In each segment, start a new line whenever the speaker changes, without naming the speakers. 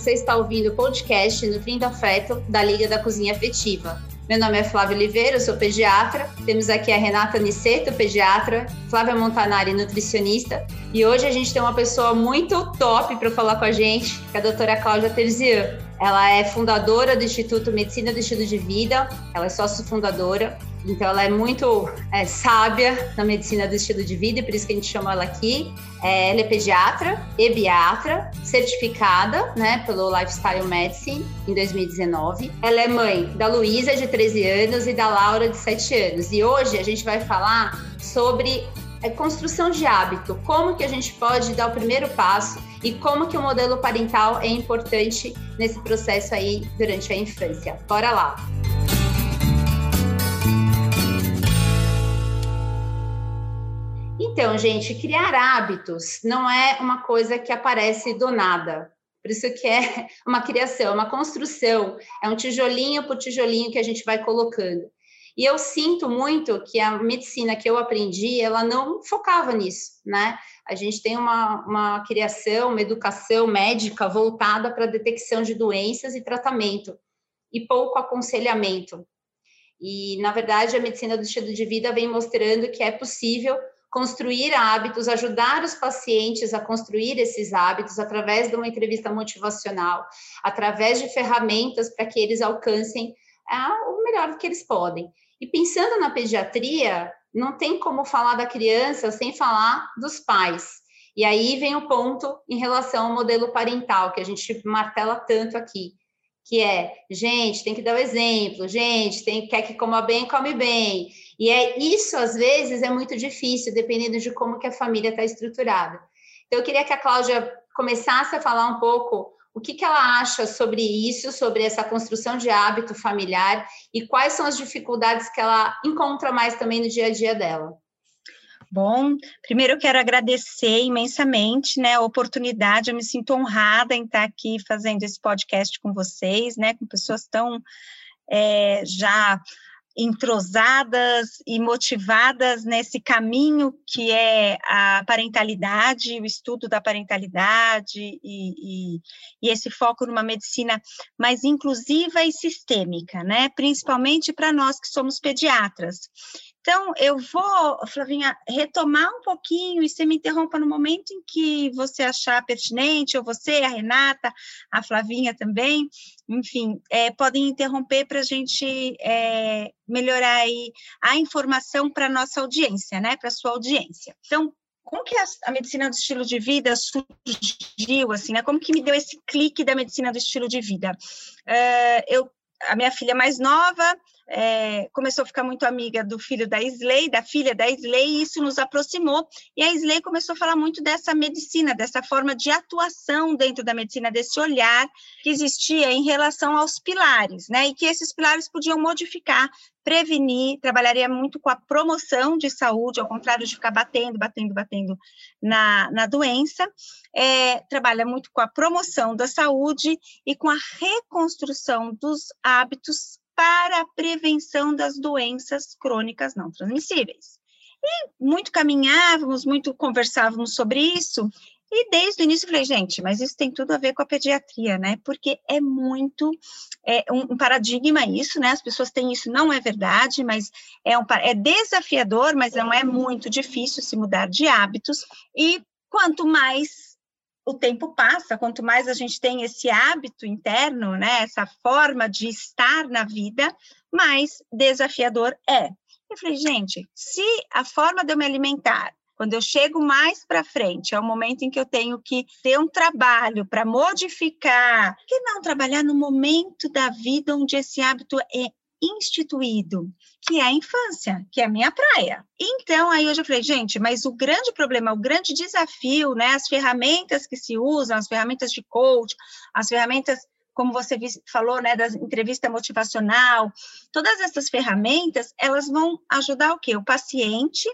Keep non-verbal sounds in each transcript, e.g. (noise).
você está ouvindo o podcast Nutrindo Afeto da Liga da Cozinha Afetiva. Meu nome é Flávia Oliveira, eu sou pediatra. Temos aqui a Renata Niceto, pediatra, Flávia Montanari, nutricionista. E hoje a gente tem uma pessoa muito top para falar com a gente, que é a doutora Cláudia Terzian. Ela é fundadora do Instituto Medicina do Estilo de Vida, ela é sócio fundadora, então ela é muito é, sábia na medicina do estilo de vida, e por isso que a gente chama ela aqui. É, ela é pediatra, ebiatra, certificada né, pelo Lifestyle Medicine em 2019. Ela é mãe da Luísa, de 13 anos, e da Laura, de 7 anos. E hoje a gente vai falar sobre é, construção de hábito, como que a gente pode dar o primeiro passo e como que o modelo parental é importante nesse processo aí durante a infância. Bora lá! Então, gente, criar hábitos não é uma coisa que aparece do nada. Por isso que é (laughs) uma criação, uma construção, é um tijolinho por tijolinho que a gente vai colocando. E eu sinto muito que a medicina que eu aprendi, ela não focava nisso, né? A gente tem uma, uma criação, uma educação médica voltada para detecção de doenças e tratamento, e pouco aconselhamento. E, na verdade, a medicina do estilo de vida vem mostrando que é possível construir hábitos, ajudar os pacientes a construir esses hábitos através de uma entrevista motivacional, através de ferramentas para que eles alcancem ah, o melhor que eles podem. E pensando na pediatria, não tem como falar da criança sem falar dos pais. E aí vem o ponto em relação ao modelo parental, que a gente martela tanto aqui, que é, gente, tem que dar o exemplo, gente, tem, quer que coma bem, come bem. E é isso, às vezes, é muito difícil, dependendo de como que a família está estruturada. Então, eu queria que a Cláudia começasse a falar um pouco o que, que ela acha sobre isso, sobre essa construção de hábito familiar e quais são as dificuldades que ela encontra mais também no dia a dia dela.
Bom, primeiro eu quero agradecer imensamente, né, a oportunidade, eu me sinto honrada em estar aqui fazendo esse podcast com vocês, né, com pessoas tão é, já entrosadas e motivadas nesse caminho que é a parentalidade, o estudo da parentalidade e, e, e, esse foco numa medicina mais inclusiva e sistêmica, né? Principalmente para nós que somos pediatras. Então, eu vou, Flavinha, retomar um pouquinho e você me interrompa no momento em que você achar pertinente, ou você, a Renata, a Flavinha também, enfim, é, podem interromper para a gente é, melhorar a informação para a nossa audiência, né, para a sua audiência. Então, como que a, a, medicina do estilo de vida surgiu, assim, né? Como que me deu esse clique da medicina do estilo de vida? Uh, eu, a minha filha mais nova é, começou a ficar muito amiga do filho da Isley, da filha da Isley, e isso nos aproximou. E a Isley começou a falar muito dessa medicina, dessa forma de atuação dentro da medicina, desse olhar que existia em relação aos pilares, né? E que esses pilares podiam modificar, prevenir, trabalharia muito com a promoção de saúde, ao contrário de ficar batendo, batendo, batendo na, na doença, é, trabalha muito com a promoção da saúde e com a reconstrução dos hábitos para a prevenção das doenças crônicas não transmissíveis. E muito caminhávamos, muito conversávamos sobre isso, e desde o início falei, gente, mas isso tem tudo a ver com a pediatria, né? Porque é muito é um, paradigma isso, né? As pessoas têm isso, não é verdade, mas é, um, é desafiador, mas não é muito difícil se mudar de hábitos. E quanto mais o tempo passa, quanto mais a gente tem esse hábito interno, né, essa forma de estar na vida, mais desafiador é. Eu falei, gente, se a forma de eu me alimentar, quando eu chego mais para frente, é o momento em que eu tenho que ter um trabalho para modificar, que não trabalhar no momento da vida onde esse hábito é instituído, que é a infância, que é a minha praia. Então, aí eu já falei, gente, mas o grande problema, o grande desafio, né, as ferramentas que se usam, as ferramentas de coach, as ferramentas como você falou, né, da entrevista motivacional, todas essas ferramentas, elas vão ajudar o quê? O paciente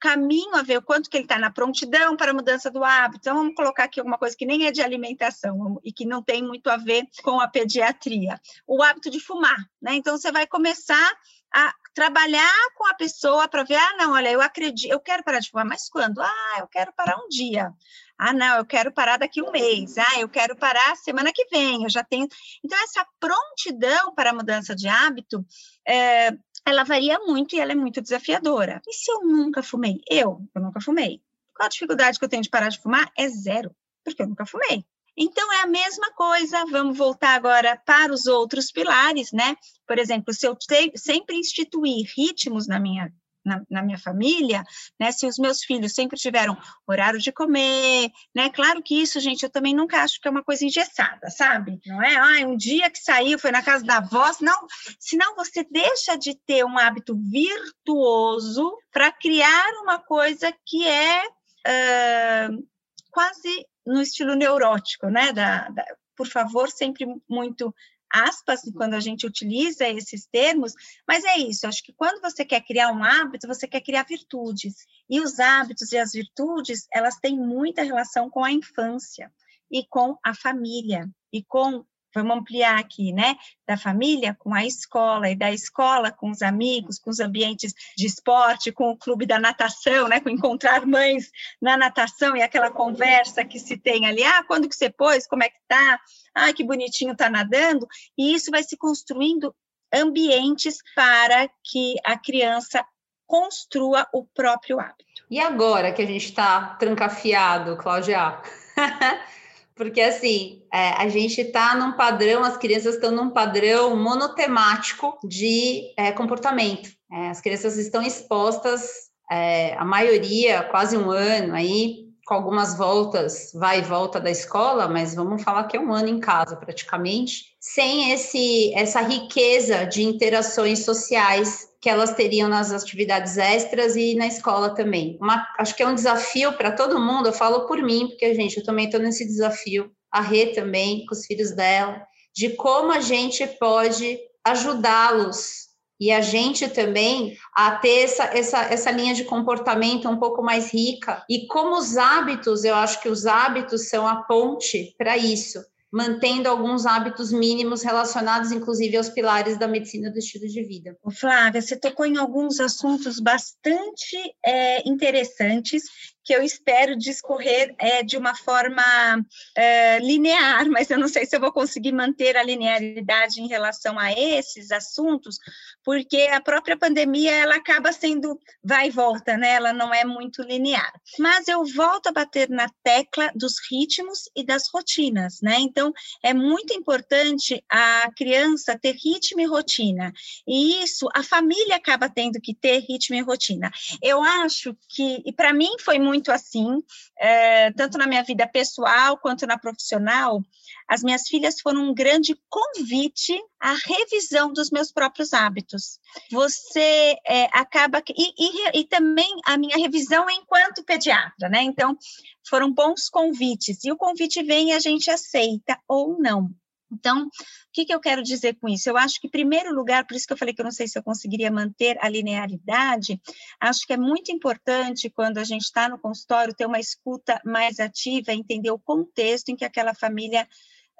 caminho a ver o quanto que ele está na prontidão para a mudança do hábito. Então, vamos colocar aqui alguma coisa que nem é de alimentação e que não tem muito a ver com a pediatria. O hábito de fumar, né? Então, você vai começar a trabalhar com a pessoa para ver, ah, não, olha, eu acredito, eu quero parar de fumar, mas quando? Ah, eu quero parar um dia. Ah, não, eu quero parar daqui um mês. Ah, eu quero parar semana que vem. Eu já tenho. Então, essa prontidão para a mudança de hábito, é, ela varia muito e ela é muito desafiadora. E se eu nunca fumei? Eu, eu nunca fumei. Qual a dificuldade que eu tenho de parar de fumar? É zero, porque eu nunca fumei. Então, é a mesma coisa. Vamos voltar agora para os outros pilares, né? Por exemplo, se eu te, sempre instituir ritmos na minha na, na, minha família, né? Se os meus filhos sempre tiveram horário de comer, né? Claro que isso, gente, eu também nunca acho que é uma coisa engessada, sabe? Não é, ah, um dia que saiu, foi na casa da avó, não, senão você deixa de ter um hábito virtuoso para criar uma coisa que é uh, quase no estilo neurótico, né? Da, da, por favor, sempre muito aspas quando a gente utiliza esses termos, mas é isso, acho que quando você quer criar um hábito, você quer criar virtudes. E os hábitos e as virtudes, elas têm muita relação com a infância e com a família e com vamos ampliar aqui, né? Da família com a escola, e da escola com os amigos, com os ambientes de esporte, com o clube da natação, né? Com encontrar mães na natação e aquela conversa que se tem ali, ah, quando que você pôs, como é que tá? Ah, que bonitinho tá nadando. E isso vai se construindo ambientes para que a criança construa o próprio hábito.
E agora que a gente está trancafiado, Cláudia? (laughs) Porque, assim, é, a gente está num padrão, as crianças estão num padrão monotemático de é, comportamento. É, as crianças estão expostas, é, a maioria, quase um ano aí, com algumas voltas, vai e volta da escola, mas vamos falar que é um ano em casa, praticamente, sem esse, essa riqueza de interações sociais que elas teriam nas atividades extras e na escola também. Uma, acho que é um desafio para todo mundo, eu falo por mim, porque, gente, eu também estou nesse desafio, a Rê também, com os filhos dela, de como a gente pode ajudá-los e a gente também a ter essa, essa, essa linha de comportamento um pouco mais rica. E como os hábitos, eu acho que os hábitos são a ponte para isso mantendo alguns hábitos mínimos relacionados, inclusive, aos pilares da medicina do estilo de vida.
Flávia, você tocou em alguns assuntos bastante é, interessantes que eu espero discorrer é, de uma forma é, linear, (laughs) mas eu não sei se eu vou conseguir manter a linearidade em relação a esses assuntos, porque a própria pandemia ela acaba sendo vai e volta, né? Ela não é muito linear. Mas eu volto a bater na tecla dos ritmos e das rotinas, né? Então é muito importante a criança ter ritmo e rotina. E isso a família acaba tendo que ter ritmo e rotina. Eu acho que e para mim foi muito muito assim, é, tanto na minha vida pessoal quanto na profissional. As minhas filhas foram um grande convite à revisão dos meus próprios hábitos. Você é, acaba. E, e, e também a minha revisão enquanto pediatra, né? Então, foram bons convites. E o convite vem e a gente aceita ou não. Então, o que, que, eu quero dizer com isso? Eu acho que, em primeiro lugar, por isso que eu falei que eu não sei se eu conseguiria manter a linearidade, acho que é muito importante, quando a gente está no consultório, ter uma escuta mais ativa, entender o contexto em que aquela família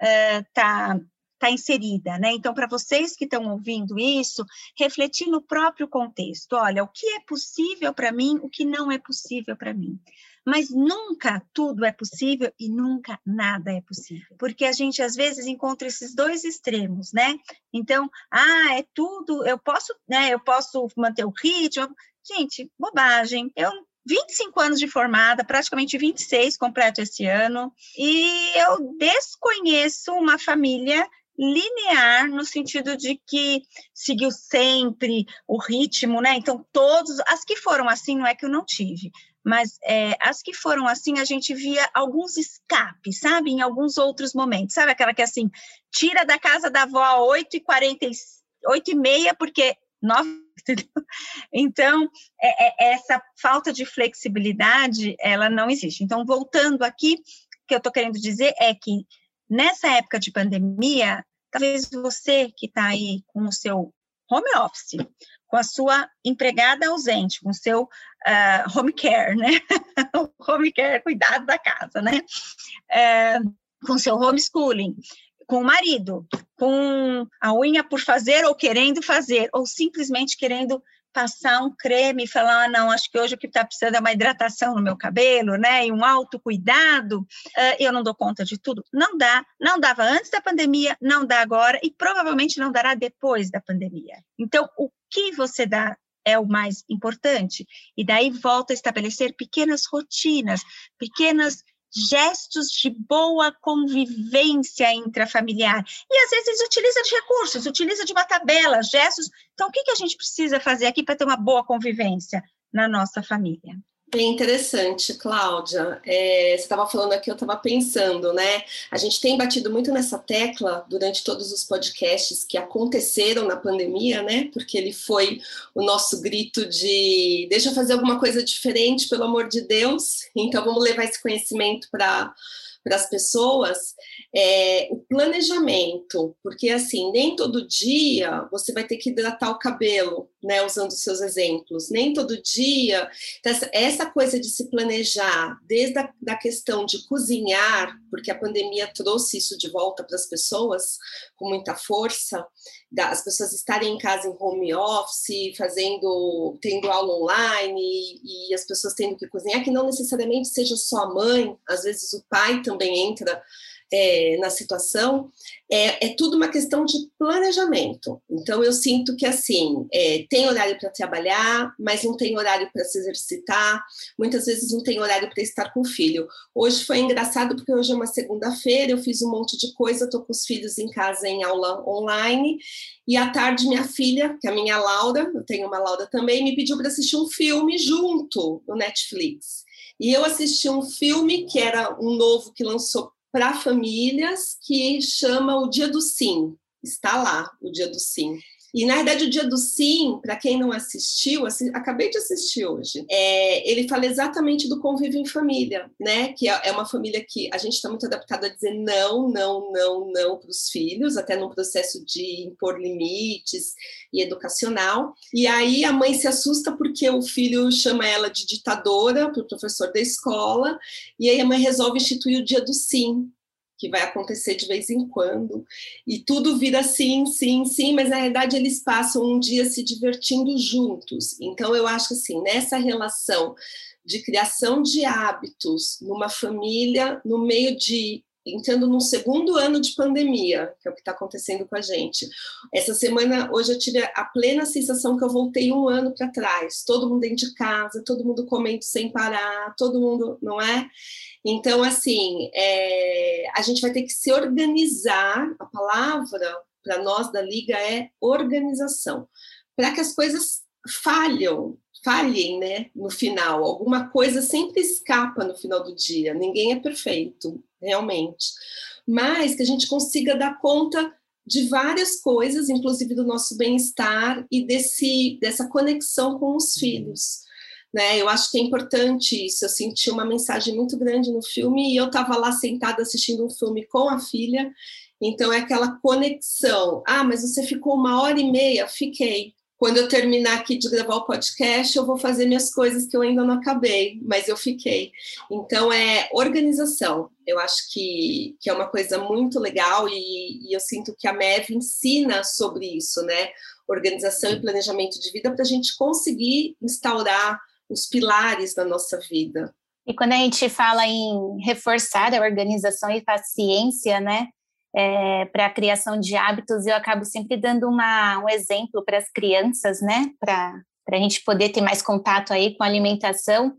está. Uh, está inserida, né? Então, para vocês que estão ouvindo isso, refletir no próprio contexto. Olha, o que é possível para mim, o que não é possível para mim mas nunca tudo é possível e nunca nada é possível, porque a gente às vezes encontra esses dois extremos, né? Então, ah, é tudo, eu posso, né? Eu posso manter o ritmo. Gente, bobagem. Eu 25 anos de formada, praticamente 26 completo esse ano, e eu desconheço uma família linear no sentido de que seguiu sempre o ritmo, né? Então todos as que foram assim não é que eu não tive, mas é, as que foram assim, a gente via alguns escapes, sabe? Em alguns outros momentos. Sabe aquela que, assim, tira da casa da avó às 8h40, 8h30, porque 9 (laughs) então, é, é, essa falta de flexibilidade, ela não existe. Então, voltando aqui, o que eu estou querendo dizer é que nessa época de pandemia, talvez você que está aí com o seu home office, com a sua empregada ausente, com o seu uh, home care, né? (laughs) home care, cuidado da casa, né? Uh, com seu homeschooling, com o marido, com a unha por fazer ou querendo fazer, ou simplesmente querendo passar um creme e falar, ah, não, acho que hoje o que está precisando é uma hidratação no meu cabelo, né, e um autocuidado, uh, eu não dou conta de tudo. Não dá, não dava antes da pandemia, não dá agora e provavelmente não dará depois da pandemia. Então, o que você dá é o mais importante. E daí volta a estabelecer pequenas rotinas, pequenas gestos de boa convivência intrafamiliar. E às vezes utiliza de recursos, utiliza de uma tabela, gestos. Então, o que, que a gente precisa fazer aqui para ter uma boa convivência na nossa família?
Bem interessante, Cláudia. É, você estava falando aqui, eu estava pensando, né? A gente tem batido muito nessa tecla durante todos os podcasts que aconteceram na pandemia, né? Porque ele foi o nosso grito de deixa eu fazer alguma coisa diferente, pelo amor de Deus. Então vamos levar esse conhecimento para para as pessoas é, o planejamento, porque assim, nem todo dia você vai ter que hidratar o cabelo, né, usando seus exemplos, nem todo dia. Então, essa coisa de se planejar, desde a da questão de cozinhar, porque a pandemia trouxe isso de volta para as pessoas com muita força, as pessoas estarem em casa em home office, fazendo, tendo aula online e, e as pessoas tendo que cozinhar, que não necessariamente seja só a mãe, às vezes o pai também entra é, na situação, é, é, tudo uma questão de planejamento. Então, eu sinto que, assim, é, tem horário para trabalhar, mas não tem horário para se exercitar, muitas vezes não tem horário para estar com o filho. Hoje foi engraçado, porque hoje é uma segunda-feira, eu fiz um monte de coisa, estou com os filhos em casa em aula online, e à tarde minha filha, que é a minha Laura, eu tenho uma Laura também, me pediu para assistir um filme junto no Netflix. E eu assisti um filme que era um novo que lançou para famílias que chama o Dia do Sim. Está lá o Dia do Sim. E, na verdade, o Dia do Sim, para quem não assistiu, assi acabei de assistir hoje, é, ele fala exatamente do convívio em família, né? Que é, é uma família que a gente está muito adaptado a dizer não, não, não, não para os filhos, até num processo de impor limites e educacional. E aí a mãe se assusta porque o filho chama ela de ditadora para o professor da escola, e aí a mãe resolve instituir o Dia do Sim, que vai acontecer de vez em quando, e tudo vira sim, sim, sim, mas na verdade eles passam um dia se divertindo juntos. Então eu acho que assim, nessa relação de criação de hábitos numa família, no meio de entrando num segundo ano de pandemia, que é o que está acontecendo com a gente. Essa semana, hoje eu tive a plena sensação que eu voltei um ano para trás, todo mundo dentro de casa, todo mundo comendo sem parar, todo mundo, não é? Então, assim, é, a gente vai ter que se organizar. A palavra para nós da Liga é organização, para que as coisas falham, falhem, né, no final. Alguma coisa sempre escapa no final do dia. Ninguém é perfeito, realmente. Mas que a gente consiga dar conta de várias coisas, inclusive do nosso bem-estar e desse, dessa conexão com os filhos. Né? Eu acho que é importante isso. Eu senti uma mensagem muito grande no filme e eu estava lá sentada assistindo um filme com a filha. Então é aquela conexão. Ah, mas você ficou uma hora e meia? Fiquei. Quando eu terminar aqui de gravar o podcast, eu vou fazer minhas coisas que eu ainda não acabei, mas eu fiquei. Então é organização. Eu acho que, que é uma coisa muito legal e, e eu sinto que a MEV ensina sobre isso, né? Organização e planejamento de vida para a gente conseguir instaurar os pilares da nossa vida.
E quando a gente fala em reforçar a organização e paciência, né, é, para a criação de hábitos, eu acabo sempre dando uma, um exemplo para as crianças, né, para a gente poder ter mais contato aí com a alimentação,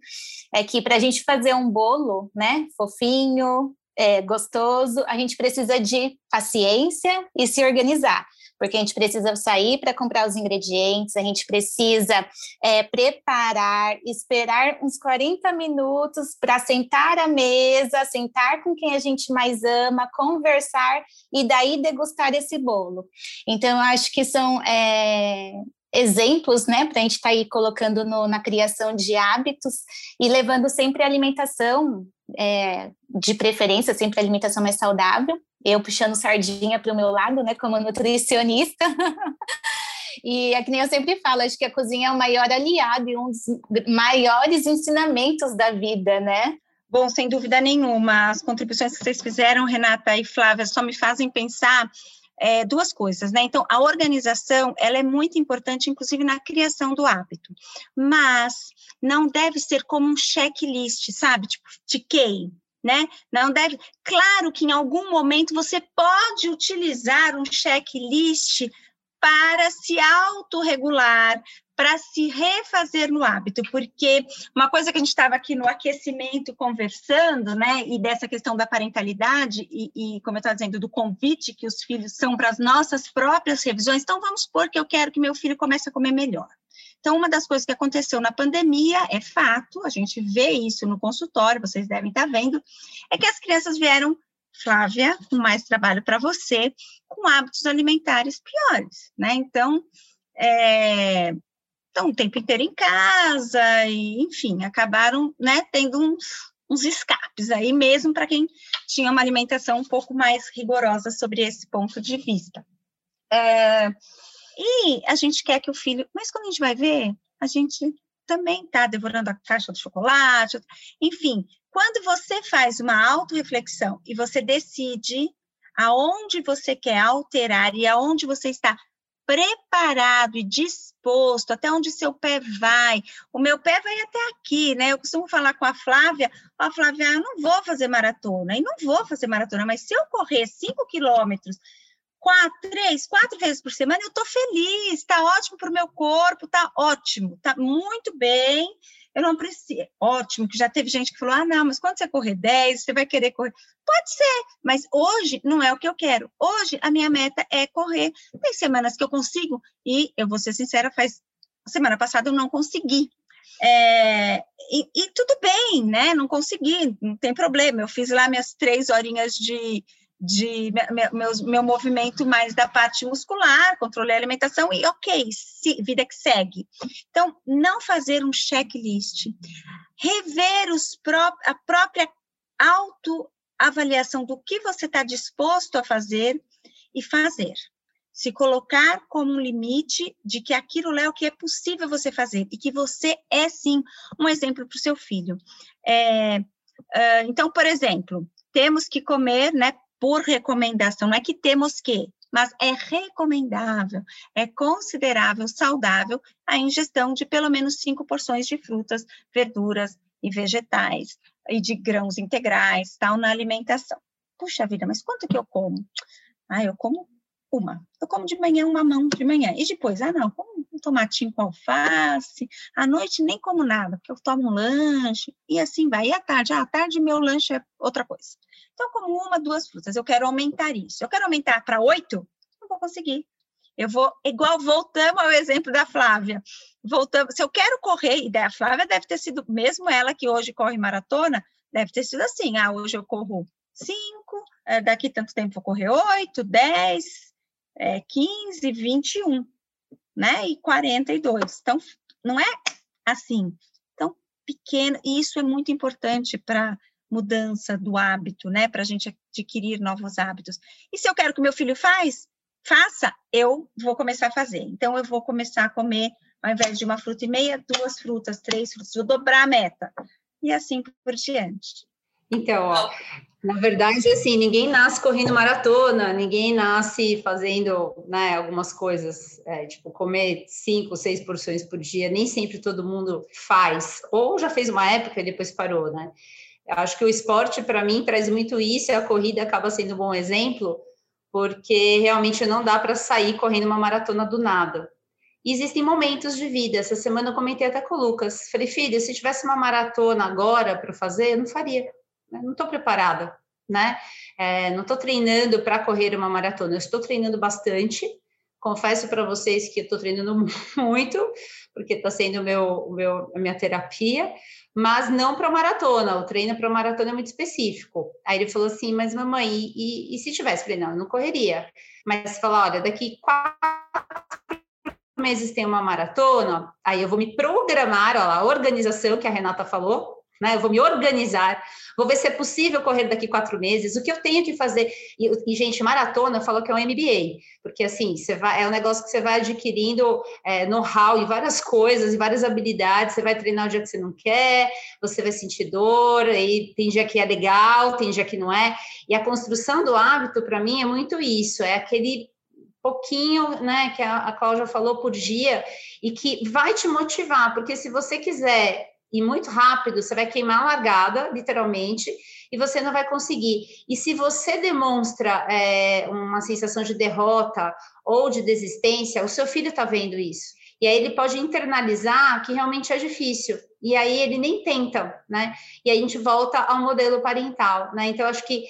é que para a gente fazer um bolo, né, fofinho, é, gostoso, a gente precisa de paciência e se organizar porque a gente precisa sair para comprar os ingredientes, a gente precisa é, preparar, esperar uns 40 minutos para sentar à mesa, sentar com quem a gente mais ama, conversar e daí degustar esse bolo. Então, eu acho que são é, exemplos, né, para a gente estar tá aí colocando no, na criação de hábitos e levando sempre a alimentação, é, de preferência, sempre alimentação mais saudável, eu puxando sardinha para o meu lado, né, como nutricionista. (laughs) e é que nem eu sempre falo, acho que a cozinha é o maior aliado e um dos maiores ensinamentos da vida, né?
Bom, sem dúvida nenhuma, as contribuições que vocês fizeram, Renata e Flávia, só me fazem pensar é, duas coisas, né? Então, a organização, ela é muito importante, inclusive na criação do hábito, mas não deve ser como um checklist, sabe? Tipo, tiquei, né? Não deve. Claro que em algum momento você pode utilizar um checklist para se autorregular, para se refazer no hábito, porque uma coisa que a gente estava aqui no aquecimento conversando, né, e dessa questão da parentalidade, e, e como eu estava dizendo, do convite que os filhos são para as nossas próprias revisões, então vamos supor que eu quero que meu filho comece a comer melhor. Então, uma das coisas que aconteceu na pandemia, é fato, a gente vê isso no consultório, vocês devem estar vendo, é que as crianças vieram Flávia, com mais trabalho para você, com hábitos alimentares piores, né? Então, é, então, o tempo inteiro em casa, e, enfim, acabaram né, tendo uns, uns escapes aí mesmo para quem tinha uma alimentação um pouco mais rigorosa sobre esse ponto de vista. É, e a gente quer que o filho, mas quando a gente vai ver, a gente também está devorando a caixa de chocolate, enfim, quando você faz uma autorreflexão e você decide aonde você quer alterar e aonde você está preparado e disposto, até onde seu pé vai. O meu pé vai até aqui, né? Eu costumo falar com a Flávia, ó, oh, Flávia, eu não vou fazer maratona, e não vou fazer maratona, mas se eu correr cinco quilômetros, quatro, três, quatro vezes por semana, eu tô feliz, tá ótimo para o meu corpo, tá ótimo, tá muito bem, eu não preciso. Ótimo, que já teve gente que falou: ah, não, mas quando você correr 10, você vai querer correr. Pode ser, mas hoje não é o que eu quero. Hoje a minha meta é correr. Tem semanas que eu consigo, e eu vou ser sincera, faz. Semana passada eu não consegui. É, e, e, tudo bem, né? Não consegui, não tem problema. Eu fiz lá minhas três horinhas de, de meu, meu movimento mais da parte muscular, controlei a alimentação e ok, se, vida que segue. Então, não fazer um checklist, rever os pró a própria autoavaliação do que você está disposto a fazer e fazer. Se colocar como um limite de que aquilo é o que é possível você fazer e que você é sim um exemplo para o seu filho. É, uh, então, por exemplo, temos que comer, né, por recomendação, não é que temos que, mas é recomendável, é considerável, saudável a ingestão de pelo menos cinco porções de frutas, verduras e vegetais e de grãos integrais, tal, na alimentação. Puxa vida, mas quanto que eu como? Ah, eu como uma. Eu como de manhã uma mão de manhã. E depois, ah, não, como um tomatinho com alface. À noite nem como nada, porque eu tomo um lanche. E assim vai. E à tarde? Ah, à tarde meu lanche é outra coisa. Então, como uma, duas frutas. Eu quero aumentar isso. Eu quero aumentar para oito? Não vou conseguir. Eu vou, igual voltamos ao exemplo da Flávia. Voltamos, se eu quero correr, e da Flávia deve ter sido, mesmo ela que hoje corre maratona, deve ter sido assim: ah, hoje eu corro cinco, é, daqui tanto tempo vou correr oito, dez, é, 15, 21, né? E 42. Então, não é assim. Então, pequeno, e isso é muito importante para mudança do hábito, né? Para a gente adquirir novos hábitos. E se eu quero que meu filho faz, faça, eu vou começar a fazer. Então, eu vou começar a comer, ao invés de uma fruta e meia, duas frutas, três frutas, vou dobrar a meta. E assim por diante.
Então, ó, na verdade, assim, ninguém nasce correndo maratona, ninguém nasce fazendo, né, algumas coisas, é, tipo, comer cinco, seis porções por dia, nem sempre todo mundo faz, ou já fez uma época e depois parou, né? Eu acho que o esporte, para mim, traz muito isso, e a corrida acaba sendo um bom exemplo, porque realmente não dá para sair correndo uma maratona do nada. Existem momentos de vida. Essa semana eu comentei até com o Lucas. Falei, filho, se tivesse uma maratona agora para fazer, eu não faria? Não estou preparada, né? É, não estou treinando para correr uma maratona, eu estou treinando bastante. Confesso para vocês que estou treinando (laughs) muito, porque está sendo meu, meu, a minha terapia, mas não para maratona. O treino para maratona é muito específico. Aí ele falou assim: Mas mamãe, e, e, e se tivesse? Eu falei: Não, eu não correria. Mas falou: Olha, daqui quatro meses tem uma maratona, aí eu vou me programar, olha lá, a organização que a Renata falou, né? Eu vou me organizar, vou ver se é possível correr daqui quatro meses, o que eu tenho que fazer. E, e gente, maratona falou que é um MBA, porque assim, você vai, é um negócio que você vai adquirindo é, know-how e várias coisas, e várias habilidades, você vai treinar o dia que você não quer, você vai sentir dor, aí tem dia que é legal, tem dia que não é. E a construção do hábito, para mim, é muito isso, é aquele pouquinho, né, que a, a Cláudia falou por dia, e que vai te motivar, porque se você quiser ir muito rápido, você vai queimar a largada, literalmente, e você não vai conseguir. E se você demonstra é, uma sensação de derrota ou de desistência, o seu filho está vendo isso. E aí ele pode internalizar que realmente é difícil. E aí ele nem tenta, né? E a gente volta ao modelo parental, né? Então, acho que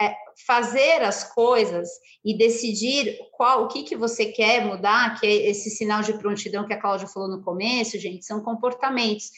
é, fazer as coisas e decidir qual o que, que você quer mudar, que é esse sinal de prontidão que a Cláudia falou no começo, gente, são comportamentos.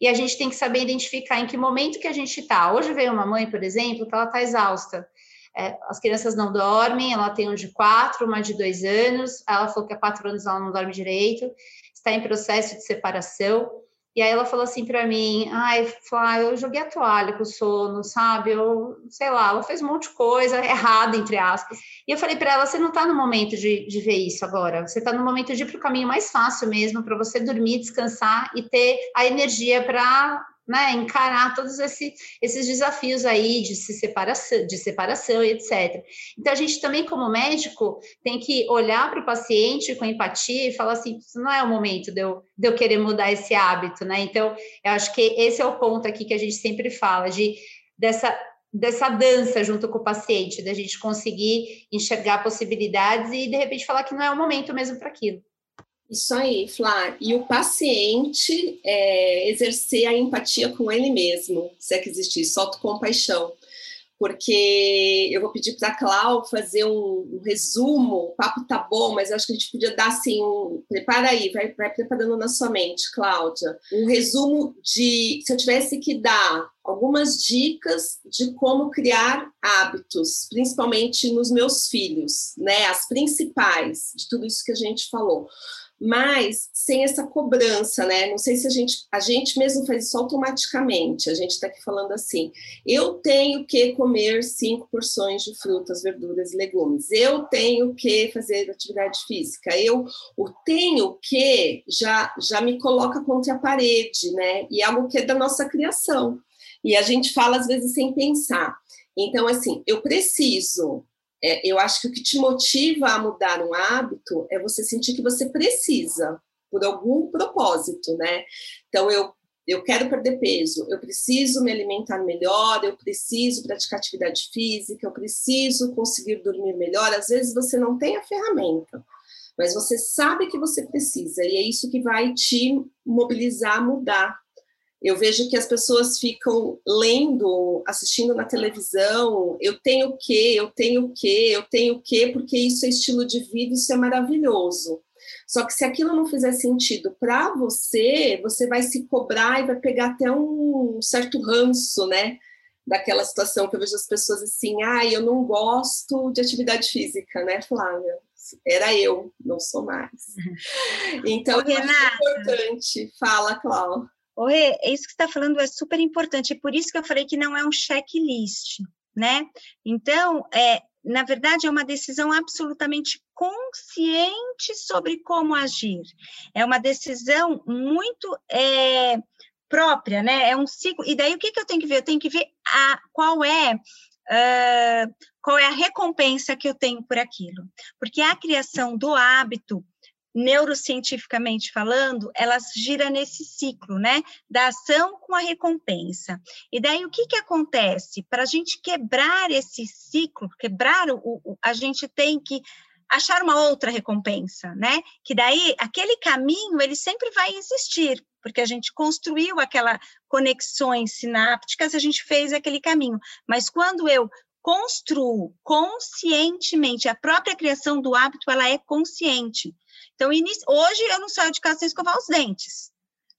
E a gente tem que saber identificar em que momento que a gente está. Hoje veio uma mãe, por exemplo, que ela está exausta. É, as crianças não dormem, ela tem um de quatro, uma de dois anos, ela falou que há quatro anos ela não dorme direito, está em processo de separação. E aí ela falou assim para mim, ai, Flá, eu joguei a toalha com o sono, sabe? Eu, sei lá, ela fez um monte de coisa errada, entre aspas. E eu falei para ela, você não está no momento de, de ver isso agora. Você está no momento de ir para o caminho mais fácil mesmo, para você dormir, descansar e ter a energia para né, encarar todos esse, esses desafios aí de se separação, de separação e etc. Então a gente também como médico tem que olhar para o paciente com empatia e falar assim, não é o momento de eu, de eu querer mudar esse hábito, né? Então eu acho que esse é o ponto aqui que a gente sempre fala de dessa dessa dança junto com o paciente, da gente conseguir enxergar possibilidades e de repente falar que não é o momento mesmo para aquilo.
Isso aí, Flá. E o paciente é, exercer a empatia com ele mesmo, se é que existe isso, autocompaixão. Porque eu vou pedir para a Clau fazer um, um, resumo, o papo tá bom, mas acho que a gente podia dar assim, um, prepara aí, vai, vai preparando na sua mente, Cláudia, um resumo de, se eu tivesse que dar algumas dicas de como criar hábitos, principalmente nos meus filhos, né, as principais de tudo isso que a gente falou mas sem essa cobrança, né? Não sei se a gente, a gente mesmo faz isso automaticamente. A gente está aqui falando assim: eu tenho que comer cinco porções de frutas, verduras e legumes. Eu tenho que fazer atividade física. Eu o tenho que já já me coloca contra a parede, né? E é algo que é da nossa criação. E a gente fala às vezes sem pensar. Então, assim, eu preciso é, eu acho que o que te motiva a mudar um hábito é você sentir que você precisa, por algum propósito, né? Então, eu, eu quero perder peso, eu preciso me alimentar melhor, eu preciso praticar atividade física, eu preciso conseguir dormir melhor. Às vezes você não tem a ferramenta, mas você sabe que você precisa, e é isso que vai te mobilizar a mudar eu vejo que as pessoas ficam lendo, assistindo na televisão, eu tenho o quê, eu tenho o quê, eu tenho o quê, porque isso é estilo de vida, isso é maravilhoso. Só que se aquilo não fizer sentido para você, você vai se cobrar e vai pegar até um certo ranço, né? Daquela situação que eu vejo as pessoas assim, ah, eu não gosto de atividade física, né, Flávia? Era eu, não sou mais. Uhum. Então, é importante. Fala, Cláudia.
Oi, isso que você está falando é super importante, e por isso que eu falei que não é um checklist, né? Então, é, na verdade, é uma decisão absolutamente consciente sobre como agir. É uma decisão muito é, própria, né? É um ciclo. E daí o que, que eu tenho que ver? Eu tenho que ver a, qual é. Uh, qual é a recompensa que eu tenho por aquilo? Porque a criação do hábito neurocientificamente falando, ela gira nesse ciclo, né, da ação com a recompensa. E daí o que que acontece? Para a gente quebrar esse ciclo, quebrar o, o, a gente tem que achar uma outra recompensa, né? Que daí aquele caminho ele sempre vai existir, porque a gente construiu aquela conexões sinápticas, a gente fez aquele caminho. Mas quando eu construo conscientemente a própria criação do hábito, ela é consciente. Então, hoje eu não saio de casa sem escovar os dentes.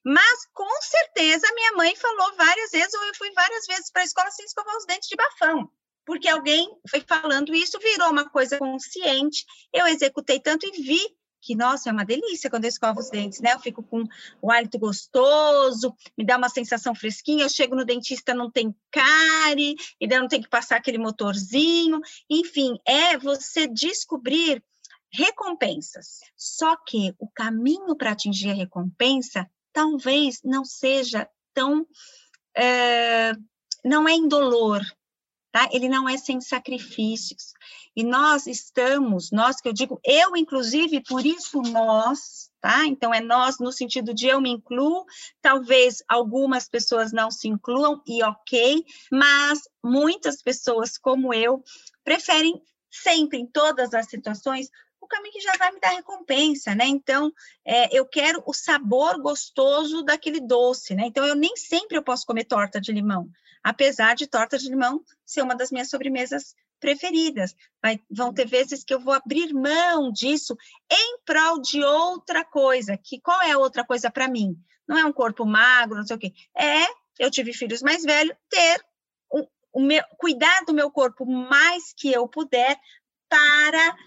Mas, com certeza, minha mãe falou várias vezes, ou eu fui várias vezes para a escola sem escovar os dentes de bafão. Porque alguém foi falando isso, virou uma coisa consciente, eu executei tanto e vi que, nossa, é uma delícia quando eu escovo os dentes, né? Eu fico com o hálito gostoso, me dá uma sensação fresquinha, eu chego no dentista, não tem cárie, e não tem que passar aquele motorzinho. Enfim, é você descobrir recompensas. Só que o caminho para atingir a recompensa talvez não seja tão. É, não é indolor, tá? Ele não é sem sacrifícios. E nós estamos, nós que eu digo, eu inclusive, por isso nós, tá? Então é nós no sentido de eu me incluo, talvez algumas pessoas não se incluam e OK, mas muitas pessoas como eu preferem sempre em todas as situações o caminho que já vai me dar recompensa, né? Então, é, eu quero o sabor gostoso daquele doce, né? Então, eu nem sempre eu posso comer torta de limão, apesar de torta de limão ser uma das minhas sobremesas preferidas. Vai, vão ter vezes que eu vou abrir mão disso em prol de outra coisa. Que qual é outra coisa para mim? Não é um corpo magro, não sei o quê. É eu tive filhos mais velhos, ter o, o meu, cuidar do meu corpo mais que eu puder para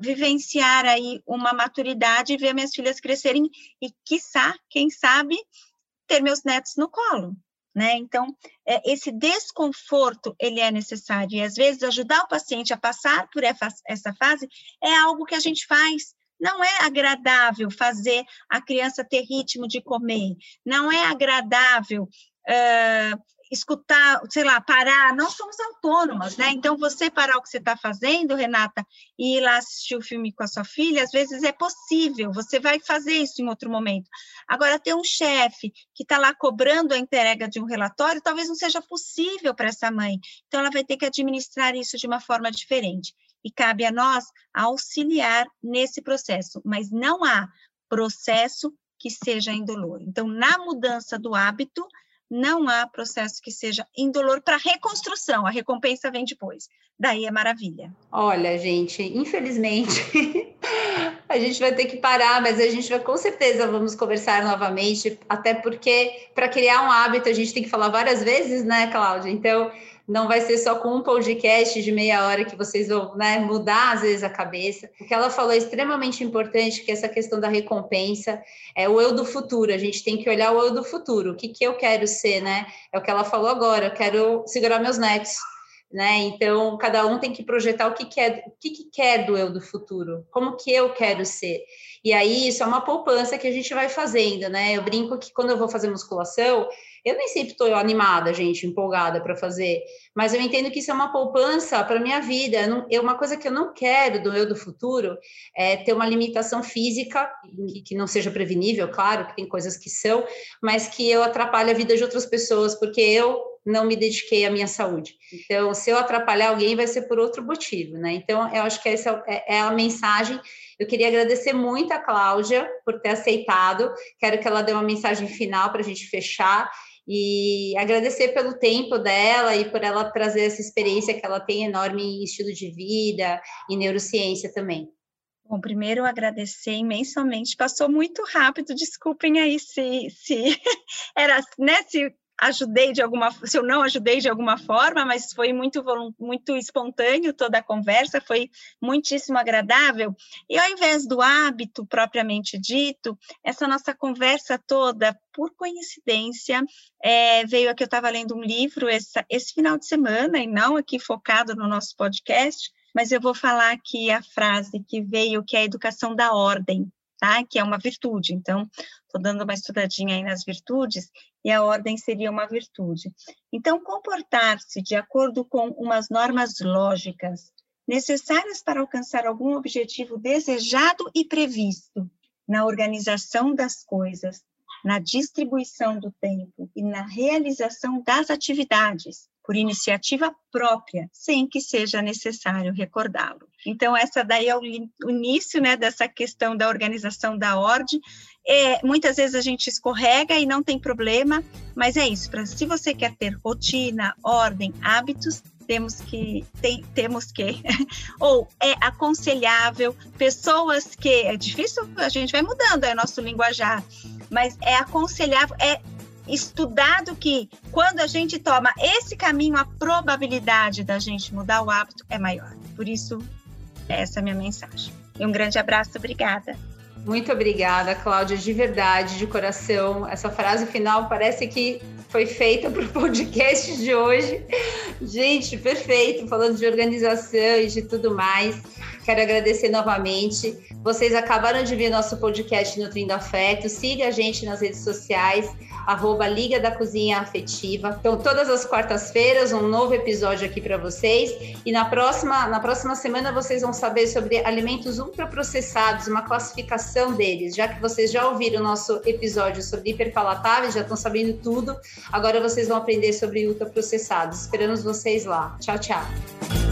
vivenciar aí uma maturidade e ver minhas filhas crescerem e, quiçá, quem sabe, ter meus netos no colo. Né? Então, é, esse desconforto, ele é necessário, e às vezes ajudar o paciente a passar por essa fase é algo que a gente faz, não é agradável fazer a criança ter ritmo de comer, não é agradável uh, escutar, sei lá, parar, não somos autônomas, né? Então, você parar o que você está fazendo, Renata, e ir lá assistir o filme com a sua filha, às vezes é possível, você vai fazer isso em outro momento. Agora, ter um chefe que está lá cobrando a entrega de um relatório, talvez não seja possível para essa mãe. Então, ela vai ter que administrar isso de uma forma diferente. E cabe a nós auxiliar nesse processo, mas não há processo que seja indolor. Então, na mudança do hábito, não há processo que seja indolor para reconstrução, a recompensa vem depois. Daí é maravilha.
Olha, gente, infelizmente (laughs) a gente vai ter que parar, mas a gente vai com certeza vamos conversar novamente, até porque para criar um hábito a gente tem que falar várias vezes, né, Cláudia? Então, não vai ser só com um podcast de meia hora que vocês vão né, mudar às vezes a cabeça. O que ela falou é extremamente importante, que é essa questão da recompensa, é o eu do futuro. A gente tem que olhar o eu do futuro. O que, que eu quero ser, né? É o que ela falou agora. Eu quero segurar meus netos. Né? Então, cada um tem que projetar o que quer, o que, que quer do eu do futuro, como que eu quero ser. E aí, isso é uma poupança que a gente vai fazendo, né? Eu brinco que quando eu vou fazer musculação, eu nem sempre estou animada, gente, empolgada para fazer, mas eu entendo que isso é uma poupança para minha vida. Não, é uma coisa que eu não quero do eu do futuro é ter uma limitação física que, que não seja prevenível, claro, que tem coisas que são, mas que eu atrapalhe a vida de outras pessoas, porque eu não me dediquei à minha saúde. Então, se eu atrapalhar alguém, vai ser por outro motivo, né? Então, eu acho que essa é, é a mensagem. Eu queria agradecer muito a Cláudia por ter aceitado. Quero que ela dê uma mensagem final para a gente fechar e agradecer pelo tempo dela e por ela trazer essa experiência que ela tem enorme em estilo de vida e neurociência também.
Bom, primeiro agradecer imensamente, passou muito rápido, desculpem aí se, se (laughs) era, né, se ajudei de alguma, se eu não ajudei de alguma forma, mas foi muito muito espontâneo toda a conversa, foi muitíssimo agradável. E ao invés do hábito propriamente dito, essa nossa conversa toda, por coincidência, é, veio aqui eu estava lendo um livro essa, esse final de semana e não aqui focado no nosso podcast, mas eu vou falar aqui a frase que veio, que é a educação da ordem tá? Que é uma virtude. Então, estou dando uma estudadinha aí nas virtudes, e a ordem seria uma virtude. Então, comportar-se de acordo com umas normas lógicas necessárias para alcançar algum objetivo desejado e previsto na organização das coisas, na distribuição do tempo e na realização das atividades, por iniciativa própria, sem que seja necessário recordá-lo. Então, essa daí é o início né, dessa questão da organização da ordem. É, muitas vezes a gente escorrega e não tem problema, mas é isso. Pra, se você quer ter rotina, ordem, hábitos, temos que tem, temos que (laughs) ou é aconselhável pessoas que é difícil a gente vai mudando é nosso linguajar mas é aconselhável é estudado que quando a gente toma esse caminho, a probabilidade da gente mudar o hábito é maior. Por isso, essa é a minha mensagem. E um grande abraço, obrigada.
Muito obrigada, Cláudia, de verdade, de coração. Essa frase final parece que foi feita (laughs) para o podcast de hoje. Gente, perfeito, falando de organização e de tudo mais. Quero agradecer novamente. Vocês acabaram de ver nosso podcast Nutrindo Afeto. Siga a gente nas redes sociais, arroba Liga da Cozinha Afetiva. Então, todas as quartas-feiras, um novo episódio aqui para vocês. E na próxima, na próxima semana vocês vão saber sobre alimentos ultraprocessados, uma classificação deles. Já que vocês já ouviram o nosso episódio sobre hiperpalatáveis, já estão sabendo tudo, agora vocês vão aprender sobre ultraprocessados. Esperamos vocês lá. Tchau, tchau.